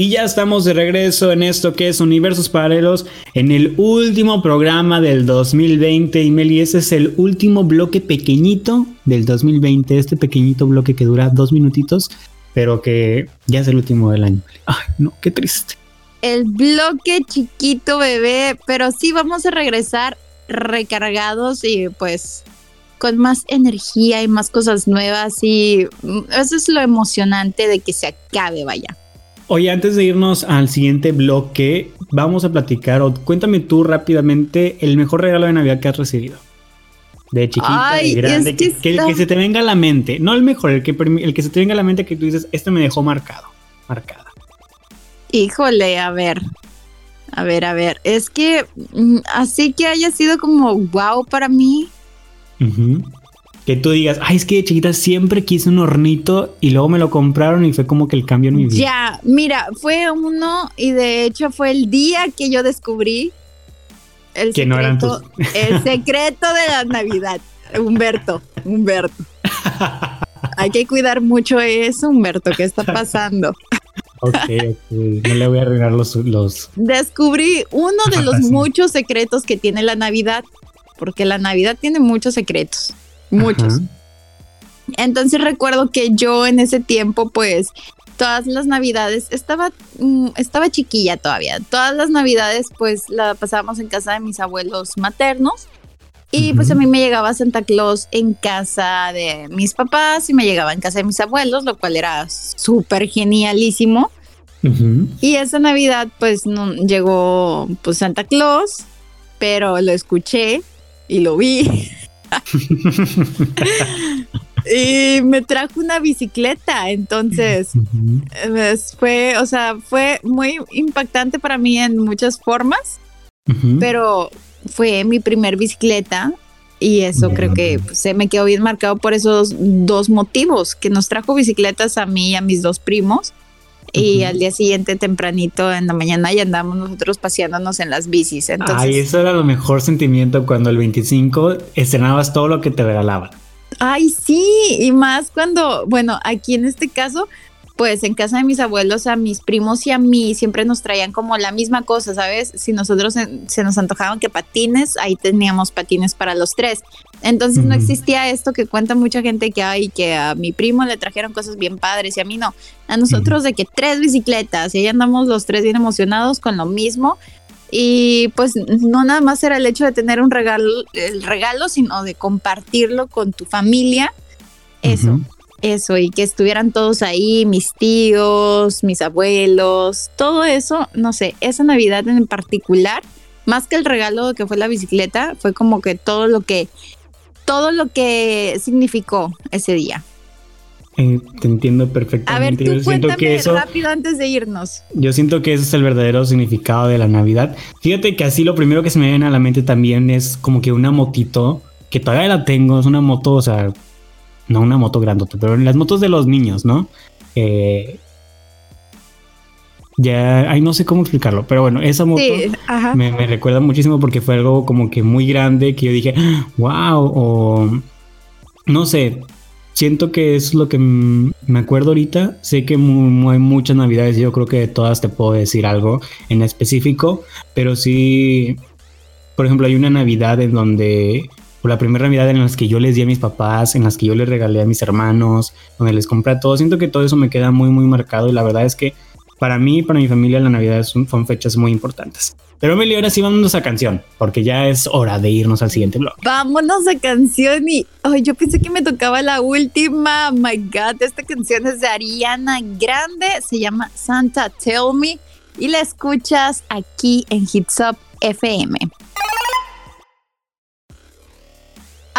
Y ya estamos de regreso en esto que es Universos Paralelos, en el último programa del 2020. Y Meli, ese es el último bloque pequeñito del 2020, este pequeñito bloque que dura dos minutitos, pero que ya es el último del año. Ay, no, qué triste. El bloque chiquito, bebé, pero sí vamos a regresar recargados y pues con más energía y más cosas nuevas y mm, eso es lo emocionante de que se acabe, vaya. Oye, antes de irnos al siguiente bloque, vamos a platicar, o cuéntame tú rápidamente el mejor regalo de Navidad que has recibido. De chiquita, de grande, que, el que se te venga a la mente, no el mejor, el que, el que se te venga a la mente que tú dices, este me dejó marcado, marcada. Híjole, a ver, a ver, a ver, es que mm, así que haya sido como wow para mí que tú digas, ay, es que de chiquita siempre quise un hornito y luego me lo compraron y fue como que el cambio en mi vida. Ya, mira, fue uno y de hecho fue el día que yo descubrí el, que secreto, no eran tus... [LAUGHS] el secreto de la Navidad. Humberto, Humberto. [LAUGHS] Hay que cuidar mucho eso, Humberto, ¿qué está pasando? Ok, ok, no le voy a arreglar los, los... Descubrí uno de los muchos secretos que tiene la Navidad, porque la Navidad tiene muchos secretos muchos. Entonces recuerdo que yo en ese tiempo, pues, todas las navidades, estaba, mm, estaba chiquilla todavía, todas las navidades, pues, la pasábamos en casa de mis abuelos maternos. Y pues a mí me llegaba Santa Claus en casa de mis papás y me llegaba en casa de mis abuelos, lo cual era súper genialísimo. Y esa Navidad pues no, llegó pues Santa Claus, pero lo escuché y lo vi. [LAUGHS] [LAUGHS] y me trajo una bicicleta, entonces pues, fue, o sea, fue muy impactante para mí en muchas formas, pero fue mi primer bicicleta y eso creo que pues, se me quedó bien marcado por esos dos motivos, que nos trajo bicicletas a mí y a mis dos primos y al día siguiente tempranito en la mañana ya andamos nosotros paseándonos en las bicis. Entonces, Ay, eso era lo mejor sentimiento cuando el 25 estrenabas todo lo que te regalaban. Ay, sí, y más cuando, bueno, aquí en este caso, pues en casa de mis abuelos, a mis primos y a mí siempre nos traían como la misma cosa, ¿sabes? Si nosotros se nos antojaban que patines, ahí teníamos patines para los tres. Entonces no existía esto que cuenta mucha gente que hay, que a mi primo le trajeron cosas bien padres y a mí no. A nosotros de que tres bicicletas y ahí andamos los tres bien emocionados con lo mismo. Y pues no nada más era el hecho de tener un regalo, el regalo, sino de compartirlo con tu familia. Eso. Eso, y que estuvieran todos ahí, mis tíos, mis abuelos, todo eso, no sé, esa Navidad en particular, más que el regalo que fue la bicicleta, fue como que todo lo que, todo lo que significó ese día. Eh, te entiendo perfectamente. A ver, tú cuéntame rápido antes de irnos. Yo siento que ese es el verdadero significado de la Navidad. Fíjate que así lo primero que se me viene a la mente también es como que una motito, que todavía la tengo, es una moto, o sea, no una moto grandota, pero las motos de los niños, ¿no? Eh, ya, ahí no sé cómo explicarlo, pero bueno, esa moto me, recuerda muchísimo porque fue algo como que muy grande que yo dije, [GASPS] wow, o no sé, siento que es lo que me acuerdo ahorita. Sé que hay muchas navidades yo creo que de todas te puedo decir algo en específico, pero sí, por ejemplo, hay una navidad en donde por la primera Navidad en las que yo les di a mis papás, en las que yo les regalé a mis hermanos, donde les compré a todos. Siento que todo eso me queda muy, muy marcado y la verdad es que para mí y para mi familia la Navidad son, fechas muy importantes. Pero Meli, ahora sí vámonos a canción, porque ya es hora de irnos al siguiente blog. Vámonos a canción y yo pensé que me tocaba la última. my God, esta canción es de Ariana Grande, se llama Santa Tell Me y la escuchas aquí en Hits Up FM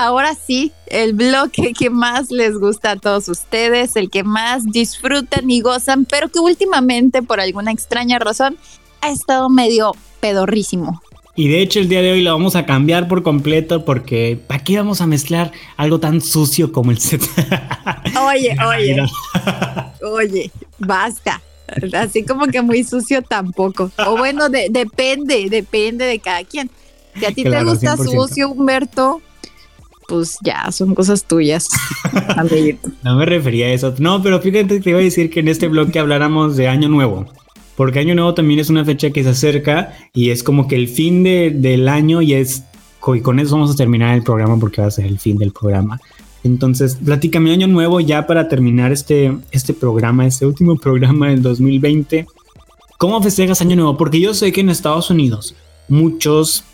ahora sí, el bloque que más les gusta a todos ustedes, el que más disfrutan y gozan, pero que últimamente, por alguna extraña razón, ha estado medio pedorrísimo. Y de hecho el día de hoy lo vamos a cambiar por completo porque ¿para qué vamos a mezclar algo tan sucio como el set? [LAUGHS] Oye, oye. oye, basta. Así como que muy sucio tampoco. O bueno, depende, depende de cada quien. Si a ti te gusta sucio, Humberto, pues ya son cosas tuyas. [LAUGHS] no me refería a eso. No, pero fíjate que te iba a decir que en este bloque habláramos de Año Nuevo. Porque Año Nuevo también es una fecha que se acerca y es como que el fin de, del año y es. Y con eso vamos a terminar el programa porque va a ser el fin del programa. Entonces, platícame Año Nuevo ya para terminar este, este programa, este último programa del 2020. ¿Cómo festejas Año Nuevo? Porque yo sé que en Estados Unidos muchos,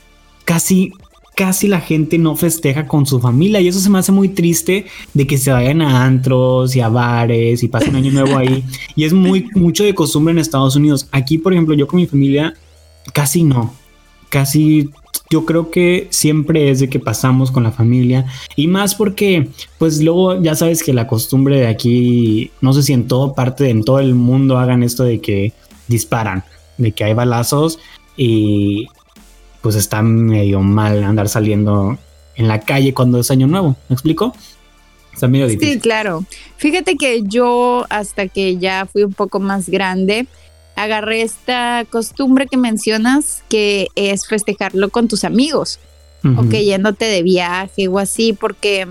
casi casi la gente no festeja con su familia y eso se me hace muy triste de que se vayan a antros y a bares y pasen año nuevo ahí y es muy mucho de costumbre en Estados Unidos. Aquí, por ejemplo, yo con mi familia casi no. Casi yo creo que siempre es de que pasamos con la familia y más porque pues luego ya sabes que la costumbre de aquí no sé si en toda parte en todo el mundo hagan esto de que disparan, de que hay balazos y pues está medio mal andar saliendo en la calle cuando es año nuevo. ¿Me explico? Está medio difícil. Sí, claro. Fíjate que yo hasta que ya fui un poco más grande, agarré esta costumbre que mencionas, que es festejarlo con tus amigos, o que yéndote de viaje o así, porque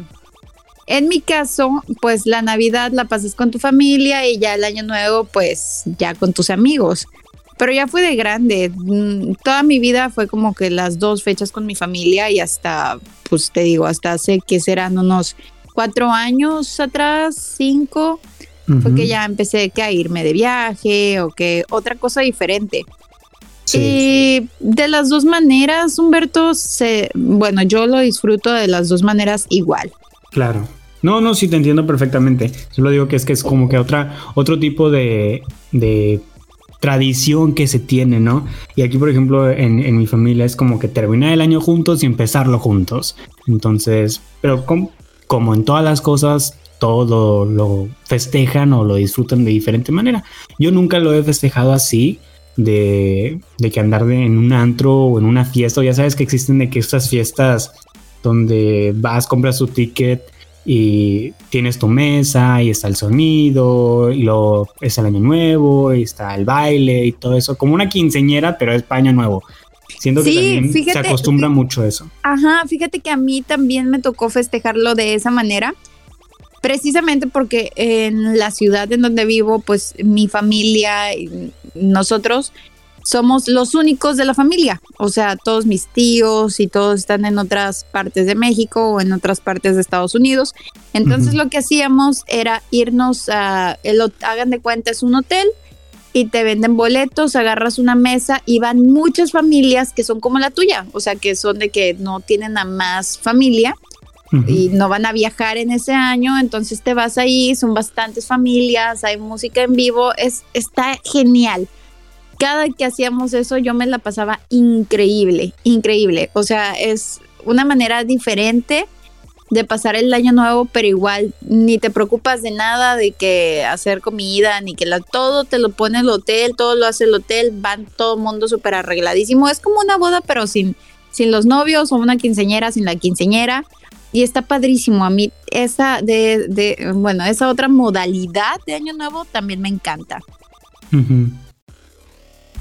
en mi caso, pues la Navidad la pasas con tu familia y ya el año nuevo, pues ya con tus amigos pero ya fue de grande. Mm, toda mi vida fue como que las dos fechas con mi familia y hasta, pues te digo, hasta hace que serán unos cuatro años atrás, cinco, fue que ya empecé que a irme de viaje o que otra cosa diferente. Y de las dos maneras, Humberto, se, bueno, yo lo disfruto de las dos maneras igual. Claro. No, no, sí te entiendo perfectamente. Solo digo que es que es como que otra, otro tipo de, de tradición que se tiene, ¿no? Y aquí, por ejemplo, en, mi familia es como que terminar el año juntos y empezarlo juntos. Entonces, pero como en todas las cosas, todo lo, festejan o lo disfrutan de diferente manera. Yo nunca lo he festejado así, de, de que andar en un antro o en una fiesta, ya sabes que existen de que estas fiestas donde vas, compras tu ticket y tienes tu mesa y está el sonido y luego es el año nuevo y está el baile y todo eso, como una quinceñera, pero es año nuevo. Siento que también se acostumbra mucho a eso. Ajá, fíjate que a mí también me tocó festejarlo de esa manera, precisamente porque en la ciudad en donde vivo, pues mi familia y nosotros somos los únicos de la familia. O sea, todos mis tíos y todos están en otras partes de México o en otras partes de Estados Unidos. Entonces lo que hacíamos era irnos a, el, hagan de cuenta, es un hotel y te venden boletos, agarras una mesa y van muchas familias que son como la tuya. O sea, que son de que no tienen a más familia. Y no van a viajar en ese año, entonces te vas ahí, son bastantes familias, hay música en vivo, es, está genial cada que hacíamos eso yo me la pasaba increíble, increíble. O sea, es una manera diferente de pasar el año nuevo, pero igual ni te preocupas de nada, de que hacer comida, ni que la, todo te lo pone el hotel, todo lo hace el hotel, van todo mundo súper arregladísimo. Es como una boda, pero sin, sin los novios o una quinceñera sin la quinceñera. Y está padrísimo. A mí esa de, de bueno, esa otra modalidad de año nuevo también me encanta.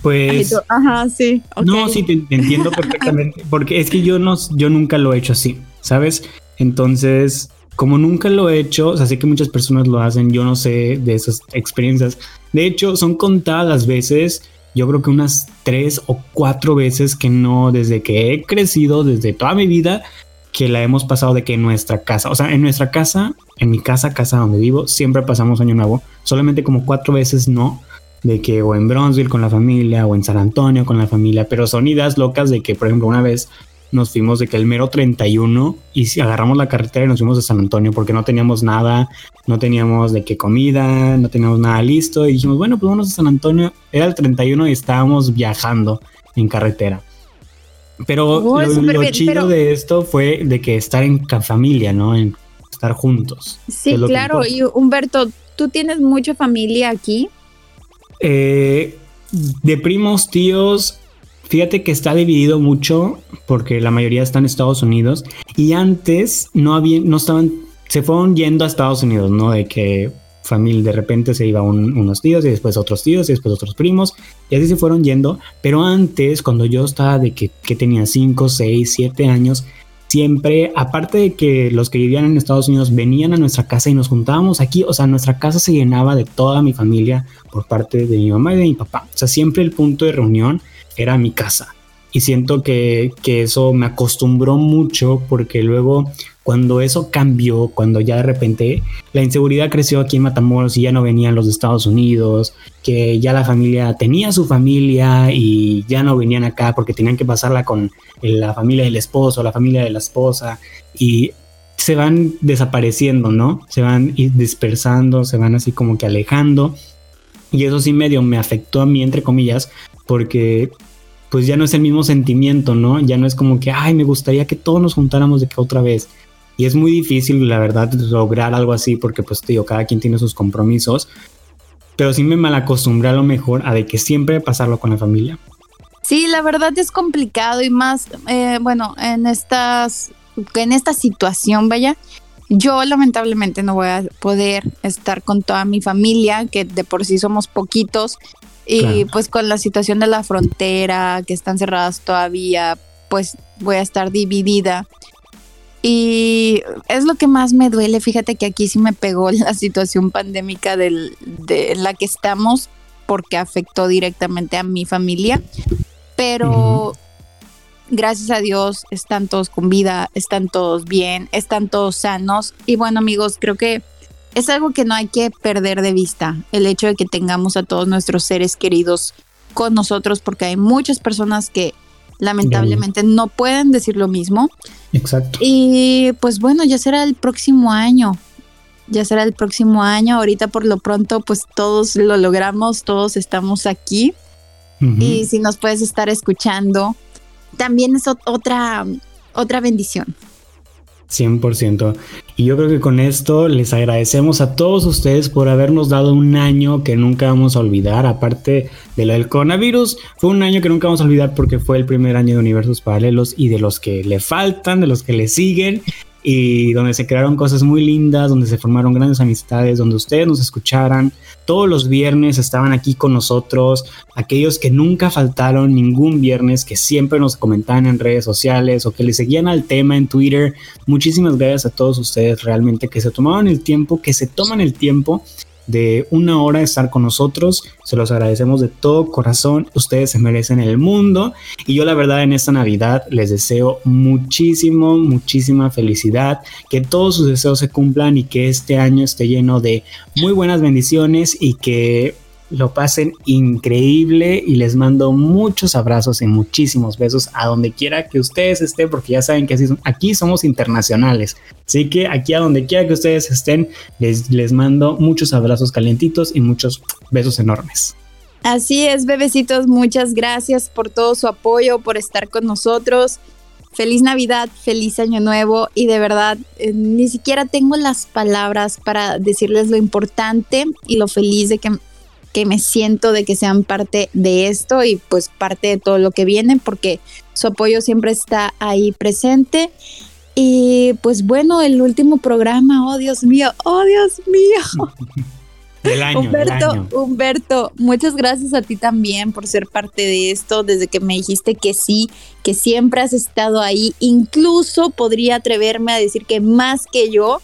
Pues. Ajá, sí. No, sí, te, entiendo [LAUGHS] perfectamente. Porque es que yo no, yo nunca lo he hecho así, ¿sabes? Entonces, como nunca lo he hecho, o sea, sé que muchas personas lo hacen, yo no sé de esas experiencias. De hecho, son contadas las veces, yo creo que unas tres o cuatro veces que no, desde que he crecido, desde toda mi vida, que la hemos pasado de que en nuestra casa, o sea, en nuestra casa, en mi casa, casa donde vivo, siempre pasamos Año Nuevo, solamente como cuatro veces no de que o en Bronzeville con la familia o en San Antonio con la familia, pero son ideas locas de que, por ejemplo, una vez nos fuimos de que el mero 31 y agarramos la carretera y nos fuimos a San Antonio porque no teníamos nada, no teníamos de qué comida, no teníamos nada listo y dijimos, bueno, pues vamos a San Antonio. Era el 31 y estábamos viajando en carretera. Pero oh, lo, chido de esto fue de que estar en familia, ¿no? En estar juntos. Sí, claro. Y Humberto, ¿tú tienes mucha familia aquí? Eh, de primos, tíos, fíjate que está dividido mucho porque la mayoría están en Estados Unidos y antes no había, no estaban, se fueron yendo a Estados Unidos, ¿no? De que familia de repente se iba unos tíos y después otros tíos y después otros primos y así se fueron yendo, pero antes cuando yo estaba de que, que tenía 5, 6, 7 años, siempre, aparte de que los que vivían en Estados Unidos venían a nuestra casa y nos juntábamos aquí, o sea, nuestra casa se llenaba de toda mi familia por parte de mi mamá y de mi papá. O sea, siempre el punto de reunión era mi casa. Y siento que, que eso me acostumbró mucho porque luego cuando eso cambió, cuando ya de repente la inseguridad creció aquí en Matamoros y ya no venían los Estados Unidos, que ya la familia tenía su familia y ya no venían acá porque tenían que pasarla con la familia del esposo, la familia de la esposa y se van desapareciendo, ¿no? Se van dispersando, se van así como que alejando y eso sí medio me afectó a mí entre comillas porque pues ya no es el mismo sentimiento, ¿no? Ya no es como que, ay, me gustaría que todos nos juntáramos de que otra vez. Y es muy difícil, la verdad, lograr algo así porque, pues, digo, cada quien tiene sus compromisos. Pero sí me malacostumbré a lo mejor a de que siempre pasarlo con la familia. Sí, la verdad es complicado y más, eh, bueno, en estas, en esta situación, vaya, yo lamentablemente no voy a poder estar con toda mi familia, que de por sí somos poquitos, y pues con la situación de la frontera, que están cerradas todavía, pues voy a estar dividida. Y es lo que más me duele. Fíjate que aquí sí me pegó [LAUGHS] la situación pandémica del, de la que estamos porque afectó directamente a mi familia. Pero gracias a Dios están todos con vida, están todos bien, están todos sanos. Y bueno amigos, creo que es algo que no hay que perder de vista. El hecho de que tengamos a todos nuestros seres queridos con nosotros porque hay muchas personas que lamentablemente no pueden decir lo mismo. Exacto. Y pues bueno, ya será el próximo año. Ya será el próximo año. Ahorita por lo pronto pues todos lo logramos, todos estamos aquí. Y si nos puedes estar escuchando, también es otra, otra bendición. 100%. Y yo creo que con esto les agradecemos a todos ustedes por habernos dado un año que nunca vamos a olvidar. Aparte de lo del coronavirus, fue un año que nunca vamos a olvidar porque fue el primer año de universos paralelos y de los que le faltan, de los que le siguen y donde se crearon cosas muy lindas, donde se formaron grandes amistades, donde ustedes nos escucharan. Todos los viernes estaban aquí con nosotros, aquellos que nunca faltaron ningún viernes, que siempre nos comentaban en redes sociales o que le seguían al tema en Twitter. Muchísimas gracias a todos ustedes realmente que se tomaron el tiempo, que se toman el tiempo de una hora estar con nosotros. Se los agradecemos de todo corazón. Ustedes se merecen el mundo. Y yo la verdad en esta Navidad les deseo muchísimo, muchísima felicidad. Que todos sus deseos se cumplan y que este año esté lleno de muy buenas bendiciones y que lo pasen increíble y les mando muchos abrazos y muchísimos besos a donde quiera que ustedes estén, porque ya saben que aquí somos internacionales. Así que aquí a donde quiera que ustedes estén, les, les mando muchos abrazos calientitos y muchos besos enormes. Así es, bebecitos, muchas gracias por todo su apoyo, por estar con nosotros. Feliz Navidad, feliz Año Nuevo y de verdad eh, ni siquiera tengo las palabras para decirles lo importante y lo feliz de que que me siento de que sean parte de esto y pues parte de todo lo que viene porque su apoyo siempre está ahí presente. Y pues bueno, el último programa, oh Dios mío, oh Dios mío. [LAUGHS] Del año, Humberto, Humberto, muchas gracias a ti también por ser parte de esto, desde que me dijiste que sí, que siempre has estado ahí, incluso podría atreverme a decir que más que yo,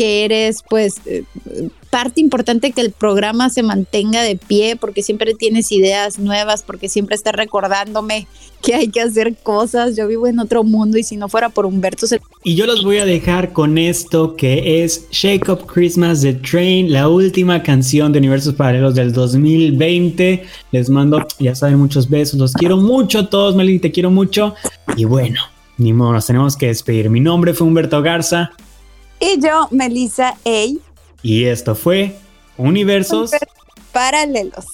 que eres pues eh, parte importante que el programa se mantenga de pie porque siempre tienes ideas nuevas, porque siempre estás recordándome que hay que hacer cosas. Yo vivo en otro mundo y si no fuera por Humberto... Se... Y yo los voy a dejar con esto que es Shake Up Christmas The Train, la última canción de Universos Paralelos del 2020. Les mando, ya saben, muchos besos. Los quiero mucho a todos, Meli, te quiero mucho. Y bueno, ni modo, nos tenemos que despedir. Mi nombre fue Humberto Garza. Y yo, Melissa A. Y esto fue Universos Paralelos.